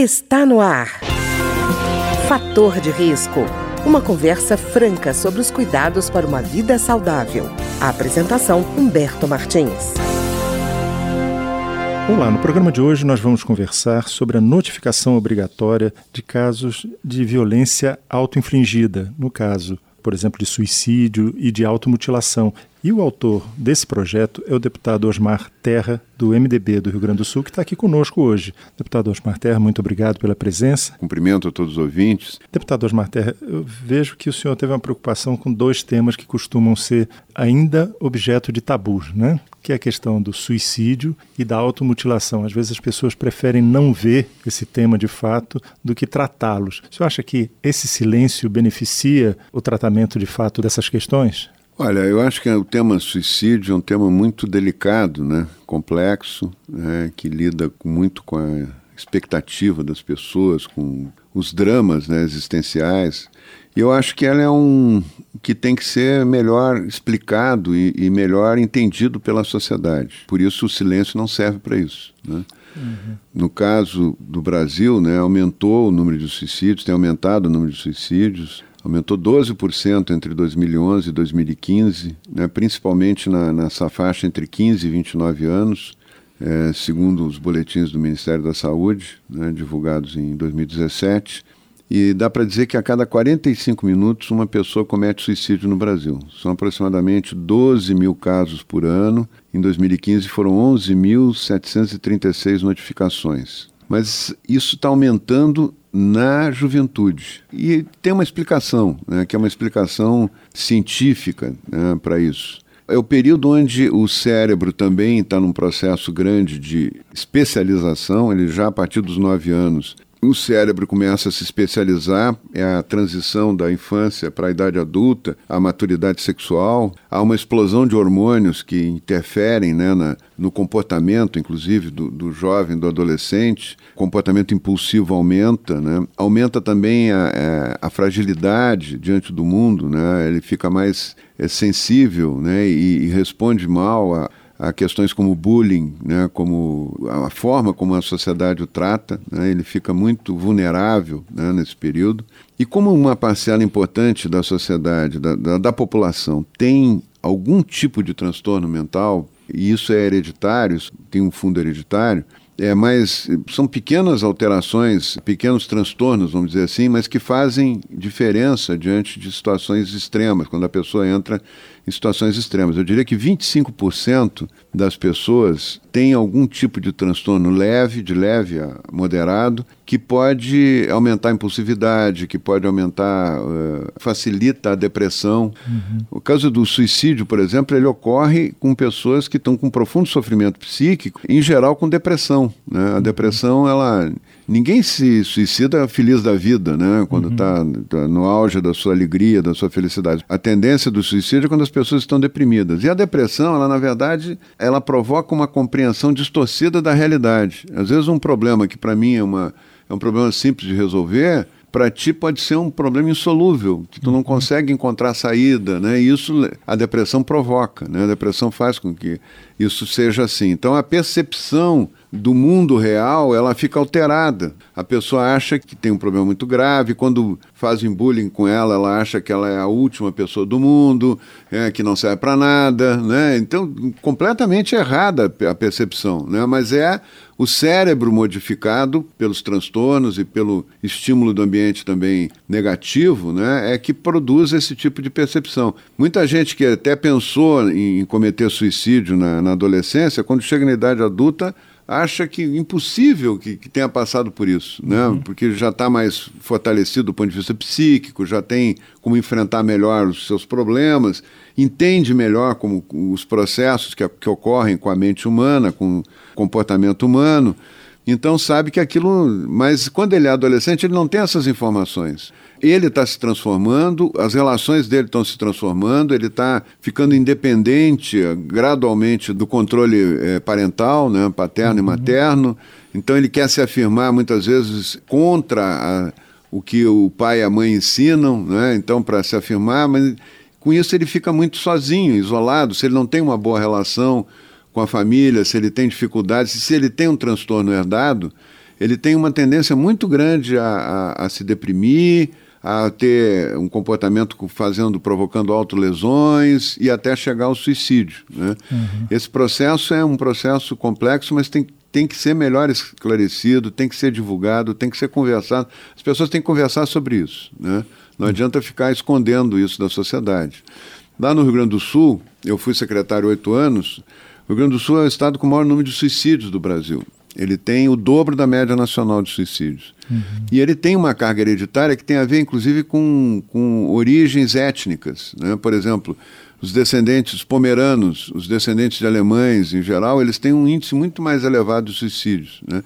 Está no ar. Fator de risco. Uma conversa franca sobre os cuidados para uma vida saudável. A apresentação Humberto Martins. Olá, no programa de hoje nós vamos conversar sobre a notificação obrigatória de casos de violência autoinfligida, no caso, por exemplo, de suicídio e de automutilação. E o autor desse projeto é o deputado Osmar Terra, do MDB do Rio Grande do Sul, que está aqui conosco hoje. Deputado Osmar Terra, muito obrigado pela presença. Cumprimento a todos os ouvintes. Deputado Osmar Terra, eu vejo que o senhor teve uma preocupação com dois temas que costumam ser ainda objeto de tabus, né? que é a questão do suicídio e da automutilação. Às vezes as pessoas preferem não ver esse tema de fato do que tratá-los. O senhor acha que esse silêncio beneficia o tratamento de fato dessas questões? Olha, eu acho que o tema suicídio é um tema muito delicado, né? complexo, né? que lida muito com a expectativa das pessoas, com os dramas né? existenciais. E eu acho que ela é um que tem que ser melhor explicado e, e melhor entendido pela sociedade. Por isso o silêncio não serve para isso. Né? Uhum. No caso do Brasil, né, aumentou o número de suicídios, tem aumentado o número de suicídios aumentou 12% entre 2011 e 2015, né, principalmente na, nessa faixa entre 15 e 29 anos, é, segundo os boletins do Ministério da Saúde, né, divulgados em 2017. E dá para dizer que a cada 45 minutos uma pessoa comete suicídio no Brasil. São aproximadamente 12 mil casos por ano. Em 2015 foram 11.736 notificações. Mas isso está aumentando na juventude. E tem uma explicação, né, que é uma explicação científica né, para isso. É o período onde o cérebro também está num processo grande de especialização, ele já a partir dos nove anos o cérebro começa a se especializar, é a transição da infância para a idade adulta, a maturidade sexual, há uma explosão de hormônios que interferem né, na, no comportamento, inclusive, do, do, jovem, do adolescente. O comportamento impulsivo aumenta, né? aumenta também a, é, a, fragilidade diante do mundo, né? ele fica mais é, sensível né? e, e responde mal a a questões como bullying, né, como a forma como a sociedade o trata, né, ele fica muito vulnerável né, nesse período. E como uma parcela importante da sociedade, da, da, da população, tem algum tipo de transtorno mental, e isso é hereditário, tem um fundo hereditário, é, mas são pequenas alterações, pequenos transtornos, vamos dizer assim, mas que fazem diferença diante de situações extremas, quando a pessoa entra em situações extremas. Eu diria que 25% das pessoas têm algum tipo de transtorno leve, de leve a moderado, que pode aumentar a impulsividade, que pode aumentar, uh, facilita a depressão. Uhum. O caso do suicídio, por exemplo, ele ocorre com pessoas que estão com profundo sofrimento psíquico, em geral com depressão. Né? A uhum. depressão, ela ninguém se suicida feliz da vida, né? Quando está uhum. tá no auge da sua alegria, da sua felicidade. A tendência do suicídio é quando as pessoas estão deprimidas. E a depressão, ela na verdade, ela provoca uma compreensão distorcida da realidade. Às vezes um problema que para mim é, uma, é um problema simples de resolver, para ti pode ser um problema insolúvel, que tu não uhum. consegue encontrar saída, né? E isso a depressão provoca, né? A depressão faz com que isso seja assim. Então a percepção do mundo real, ela fica alterada. A pessoa acha que tem um problema muito grave, quando fazem bullying com ela, ela acha que ela é a última pessoa do mundo, é, que não serve para nada, né? Então, completamente errada a percepção, né? Mas é o cérebro modificado pelos transtornos e pelo estímulo do ambiente também negativo, né, é que produz esse tipo de percepção. Muita gente que até pensou em cometer suicídio na, na adolescência, quando chega na idade adulta, acha que impossível que, que tenha passado por isso, né? Uhum. Porque já está mais fortalecido do ponto de vista psíquico, já tem como enfrentar melhor os seus problemas, entende melhor como os processos que, que ocorrem com a mente humana, com o comportamento humano. Então sabe que aquilo. Mas quando ele é adolescente, ele não tem essas informações. Ele está se transformando, as relações dele estão se transformando, ele está ficando independente eh, gradualmente do controle é, parental, né, paterno uhum. e materno. Então ele quer se afirmar muitas vezes contra a, o que o pai e a mãe ensinam, né? então para se afirmar, mas com isso ele fica muito sozinho, isolado, se ele não tem uma boa relação com a família, se ele tem dificuldades, se ele tem um transtorno herdado, ele tem uma tendência muito grande a, a, a se deprimir, a ter um comportamento fazendo, provocando autolesões e até chegar ao suicídio. Né? Uhum. Esse processo é um processo complexo, mas tem, tem que ser melhor esclarecido, tem que ser divulgado, tem que ser conversado. As pessoas têm que conversar sobre isso. Né? Não uhum. adianta ficar escondendo isso da sociedade. Lá no Rio Grande do Sul, eu fui secretário oito anos. O Rio Grande do Sul é o estado com o maior número de suicídios do Brasil. Ele tem o dobro da média nacional de suicídios. Uhum. E ele tem uma carga hereditária que tem a ver, inclusive, com, com origens étnicas. Né? Por exemplo, os descendentes pomeranos, os descendentes de alemães em geral, eles têm um índice muito mais elevado de suicídios. Né?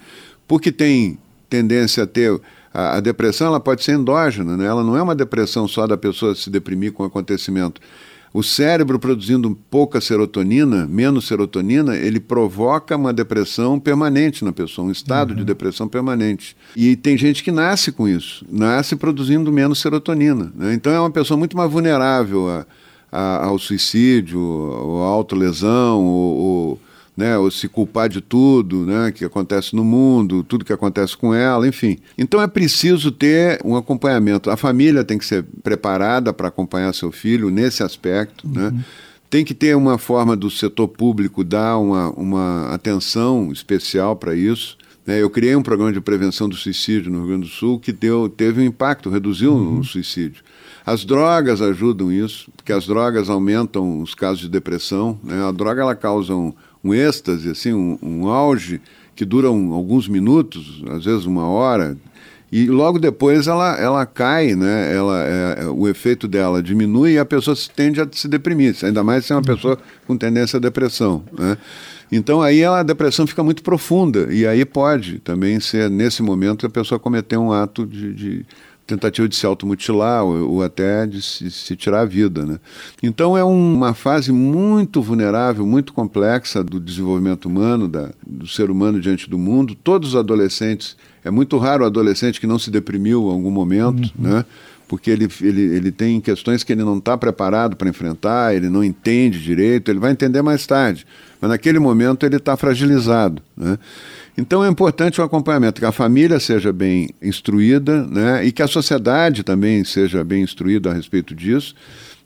Porque tem tendência a ter. A, a depressão ela pode ser endógena, né? ela não é uma depressão só da pessoa se deprimir com o acontecimento o cérebro produzindo pouca serotonina, menos serotonina, ele provoca uma depressão permanente na pessoa, um estado uhum. de depressão permanente. E tem gente que nasce com isso, nasce produzindo menos serotonina. Né? Então é uma pessoa muito mais vulnerável a, a, ao suicídio, à autolesão, ou, ou né, ou se culpar de tudo né, que acontece no mundo, tudo que acontece com ela, enfim. Então é preciso ter um acompanhamento. A família tem que ser preparada para acompanhar seu filho nesse aspecto. Né. Uhum. Né? Tem que ter uma forma do setor público dar uma, uma atenção especial para isso. Né. Eu criei um programa de prevenção do suicídio no Rio Grande do Sul que deu, teve um impacto, reduziu uhum. o suicídio. As drogas ajudam isso, porque as drogas aumentam os casos de depressão. Né? A droga ela causa um, um êxtase, assim, um, um auge que dura um, alguns minutos, às vezes uma hora, e logo depois ela, ela cai, né? ela, é, o efeito dela diminui e a pessoa tende a se deprimir, ainda mais se é uma pessoa com tendência à depressão. Né? Então aí a depressão fica muito profunda e aí pode também ser, nesse momento, a pessoa cometer um ato de, de tentativa de se automutilar ou, ou até de se, se, tirar a vida. Né? Então é um, uma fase muito vulnerável, muito complexa do desenvolvimento humano, da, do ser humano diante do mundo. Todos os adolescentes, é muito raro o adolescente que não se deprimiu em algum momento, uhum. né? porque ele, ele, ele tem questões que ele não está preparado para enfrentar, ele não entende direito, ele vai entender mais tarde, mas naquele momento ele está fragilizado. Né? Então é importante o acompanhamento, que a família seja bem instruída né, e que a sociedade também seja bem instruída a respeito disso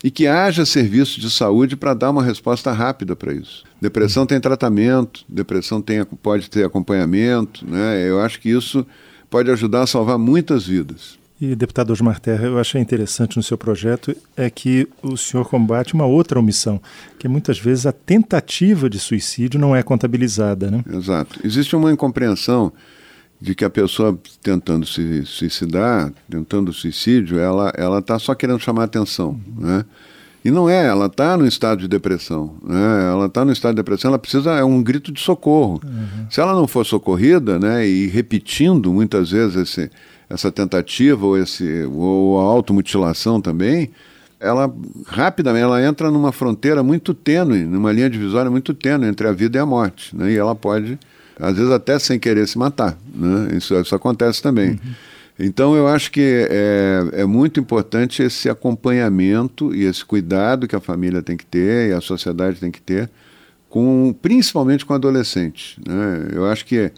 e que haja serviço de saúde para dar uma resposta rápida para isso. Depressão tem tratamento, depressão tem, pode ter acompanhamento, né? eu acho que isso pode ajudar a salvar muitas vidas. E, deputado Osmar Terra, eu achei interessante no seu projeto é que o senhor combate uma outra omissão, que muitas vezes a tentativa de suicídio não é contabilizada, né? Exato. Existe uma incompreensão de que a pessoa tentando se suicidar, tentando suicídio, ela ela está só querendo chamar atenção, né? E não é, ela está no estado de depressão. Né? Ela está no estado de depressão, ela precisa, é um grito de socorro. Uhum. Se ela não for socorrida, né, e repetindo muitas vezes esse, essa tentativa ou, esse, ou a automutilação também, ela rapidamente ela entra numa fronteira muito tênue, numa linha divisória muito tênue entre a vida e a morte. Né? E ela pode, às vezes, até sem querer se matar. Né? Isso, isso acontece também. Uhum. Então, eu acho que é, é muito importante esse acompanhamento e esse cuidado que a família tem que ter e a sociedade tem que ter, com, principalmente com adolescentes. Né? Eu acho que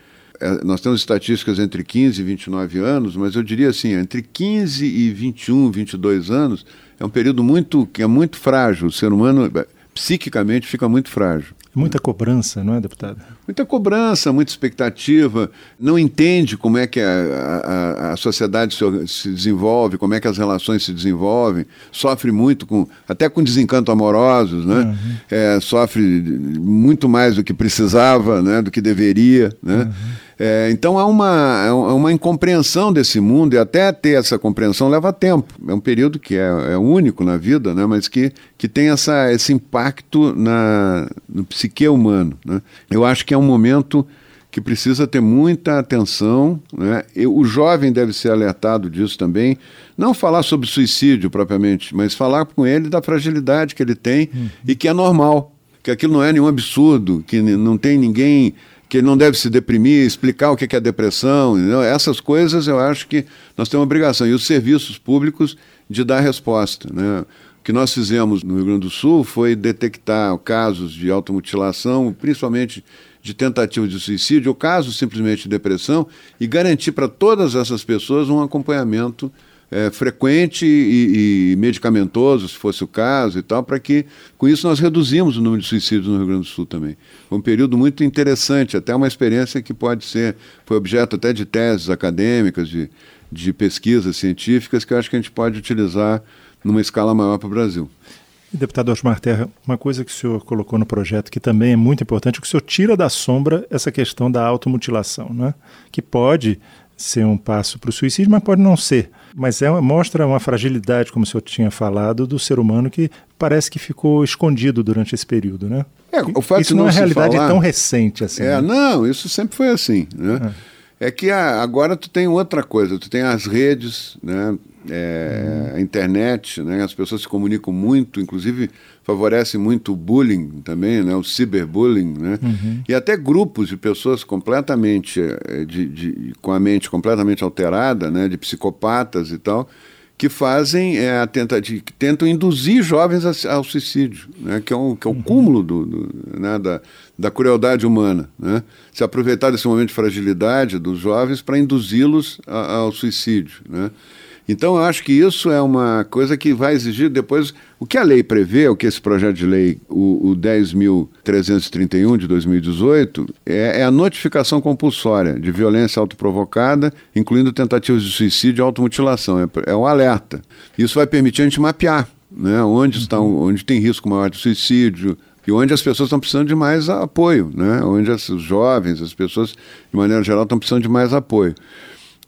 nós temos estatísticas entre 15 e 29 anos, mas eu diria assim, entre 15 e 21, 22 anos, é um período muito que é muito frágil. O ser humano é, psiquicamente fica muito frágil. Muita cobrança, não é, deputado? Muita cobrança, muita expectativa. Não entende como é que a, a, a sociedade se, se, desenvolve, como é que as relações se desenvolvem. Sofre muito, com, até com desencanto amorosos, né? Uhum. É, sofre muito mais do que precisava, né? do que deveria. Né? Uhum. É, então há uma, é uma incompreensão desse mundo, e até ter essa compreensão leva tempo. É um período que é, é único na vida, né? mas que, que tem essa, esse impacto na, no psique humano. Né? Eu acho que é um momento que precisa ter muita atenção. Né? O jovem deve ser alertado disso também. Não falar sobre suicídio propriamente, mas falar com ele da fragilidade que ele tem uhum. e que é normal, que aquilo não é nenhum absurdo, que não tem ninguém que ele não deve se deprimir, explicar o que é depressão, entendeu? essas coisas eu acho que nós temos obrigação. E os serviços públicos de dar resposta. Né? O que nós fizemos no Rio Grande do Sul foi detectar casos de automutilação, principalmente de tentativa de suicídio ou casos simplesmente de depressão e garantir para todas essas pessoas um acompanhamento é, frequente e, e, medicamentoso, se fosse o caso e tal, para que com isso nós reduzimos o número de suicídios no Rio Grande do Sul também. Foi um período muito interessante, até uma experiência que pode ser, foi objeto até de teses acadêmicas, de, de pesquisas científicas, que eu acho que a gente pode utilizar numa escala maior para o Brasil. Deputado Osmar Terra, uma coisa que o senhor colocou no projeto que também é muito importante, é que o senhor tira da sombra essa questão da automutilação, né? que pode ser um passo para o suicídio, mas pode não ser. Mas é, mostra uma fragilidade, como o senhor tinha falado, do ser humano que parece que ficou escondido durante esse período, né? É, o fato isso não, não é realidade falar... tão recente assim. É, né? não, isso sempre foi assim, né? É, é que a, agora tu tem outra coisa, tu tem as redes, né? É, a internet, né? as pessoas se comunicam muito, inclusive favorece muito o bullying também, né? o ciberbullying, né? Uhum. e até grupos de pessoas completamente, eh, de, de, com a mente completamente alterada, né? de psicopatas e tal, que fazem é, a tentativa, que tentam induzir jovens ao suicídio, né? que é, um, que é o uhum. cúmulo do, do né? da, da crueldade humana. Né? Se aproveitar desse momento de fragilidade dos jovens para induzi-los ao suicídio. Né? Então, eu acho que isso é uma coisa que vai exigir depois. O que a lei prevê, o que esse projeto de lei, o, o 10.331 de 2018, é, é, a notificação compulsória de violência autoprovocada, incluindo tentativas de suicídio e automutilação. É, é um alerta. Isso vai permitir a gente mapear né, onde, uhum. estão, onde tem risco maior de suicídio, e onde as pessoas estão precisando de mais apoio, né? onde os jovens, as pessoas, de maneira geral, estão precisando de mais apoio.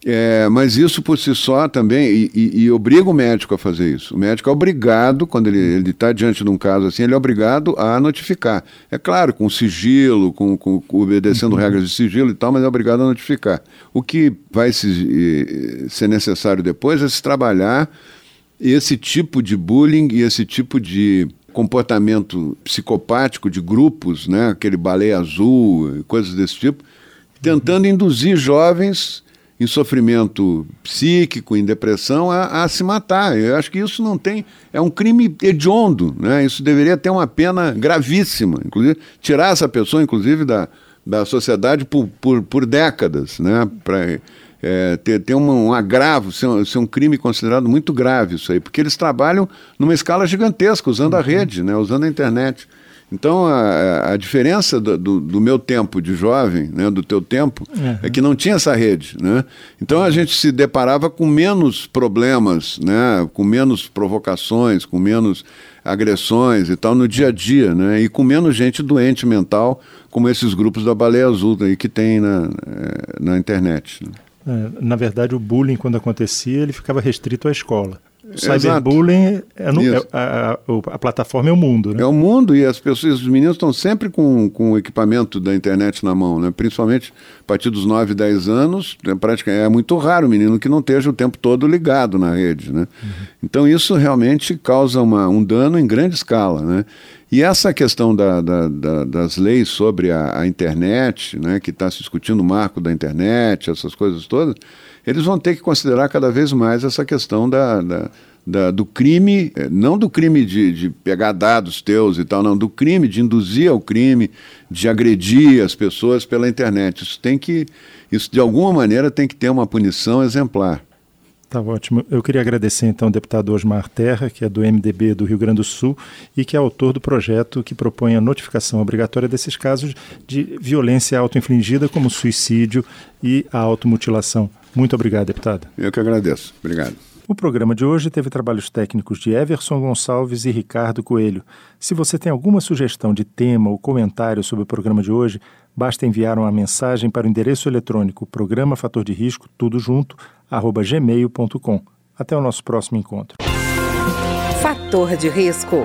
É, mas isso por si só também, e, e, e, obriga o médico a fazer isso. O médico é obrigado, quando ele está diante de um caso assim, ele é obrigado a notificar. É claro, com sigilo, com, com, obedecendo uhum. regras de sigilo e tal, mas é obrigado a notificar. O que vai se, ser necessário depois é se trabalhar esse tipo de bullying e esse tipo de comportamento psicopático de grupos, né, aquele baleia azul, coisas desse tipo, tentando induzir jovens em sofrimento psíquico, em depressão, a, a, se matar. Eu acho que isso não tem. É um crime hediondo. Né? Isso deveria ter uma pena gravíssima. Inclusive, tirar essa pessoa, inclusive, da, da sociedade por, por, por décadas. Né? Para é, ter, ter um, um agravo, ser um, ser um, crime considerado muito grave isso aí, porque eles trabalham numa escala gigantesca, usando a rede, né? usando a internet. Então, a, a diferença do, do, do, meu tempo de jovem, né, do teu tempo, uhum. é que não tinha essa rede. Né? Então, a gente se deparava com menos problemas, né, com menos provocações, com menos agressões e tal no dia a dia, né, e com menos gente doente mental, como esses grupos da Baleia Azul aí que tem na, eh, na internet. Né? É, na verdade, o bullying, quando acontecia, ele ficava restrito à escola. Cyberbullying, é no, é, a, a, a, plataforma é o mundo, né? É o mundo e as pessoas, os meninos estão sempre com, com o equipamento da internet na mão, né? Principalmente a partir dos 9, 10 anos, é, praticamente, é muito raro o menino que não esteja o tempo todo ligado na rede, né? Uhum. Então isso realmente causa uma, um dano em grande escala, né? E essa questão da, da, da, das leis sobre a, a internet, né, que está se discutindo o marco da internet, essas coisas todas, eles vão ter que considerar cada vez mais essa questão da, da, da do crime, eh, não do crime de, de, pegar dados teus e tal, não, do crime, de induzir ao crime, de agredir as pessoas pela internet. Isso tem que, isso de alguma maneira tem que ter uma punição exemplar. Tá ótimo. Eu queria agradecer então ao deputado Osmar Terra, que é do MDB do Rio Grande do Sul e que é autor do projeto que propõe a notificação obrigatória desses casos de violência autoinfligida, como suicídio e a automutilação. Muito obrigado, deputado. Eu que agradeço. Obrigado. O programa de hoje teve trabalhos técnicos de Everson Gonçalves e Ricardo Coelho. Se você tem alguma sugestão de tema ou comentário sobre o programa de hoje, basta enviar uma mensagem para o endereço eletrônico programa fator de risco, tudo junto, arroba gmail.com. Até o nosso próximo encontro. Fator de risco,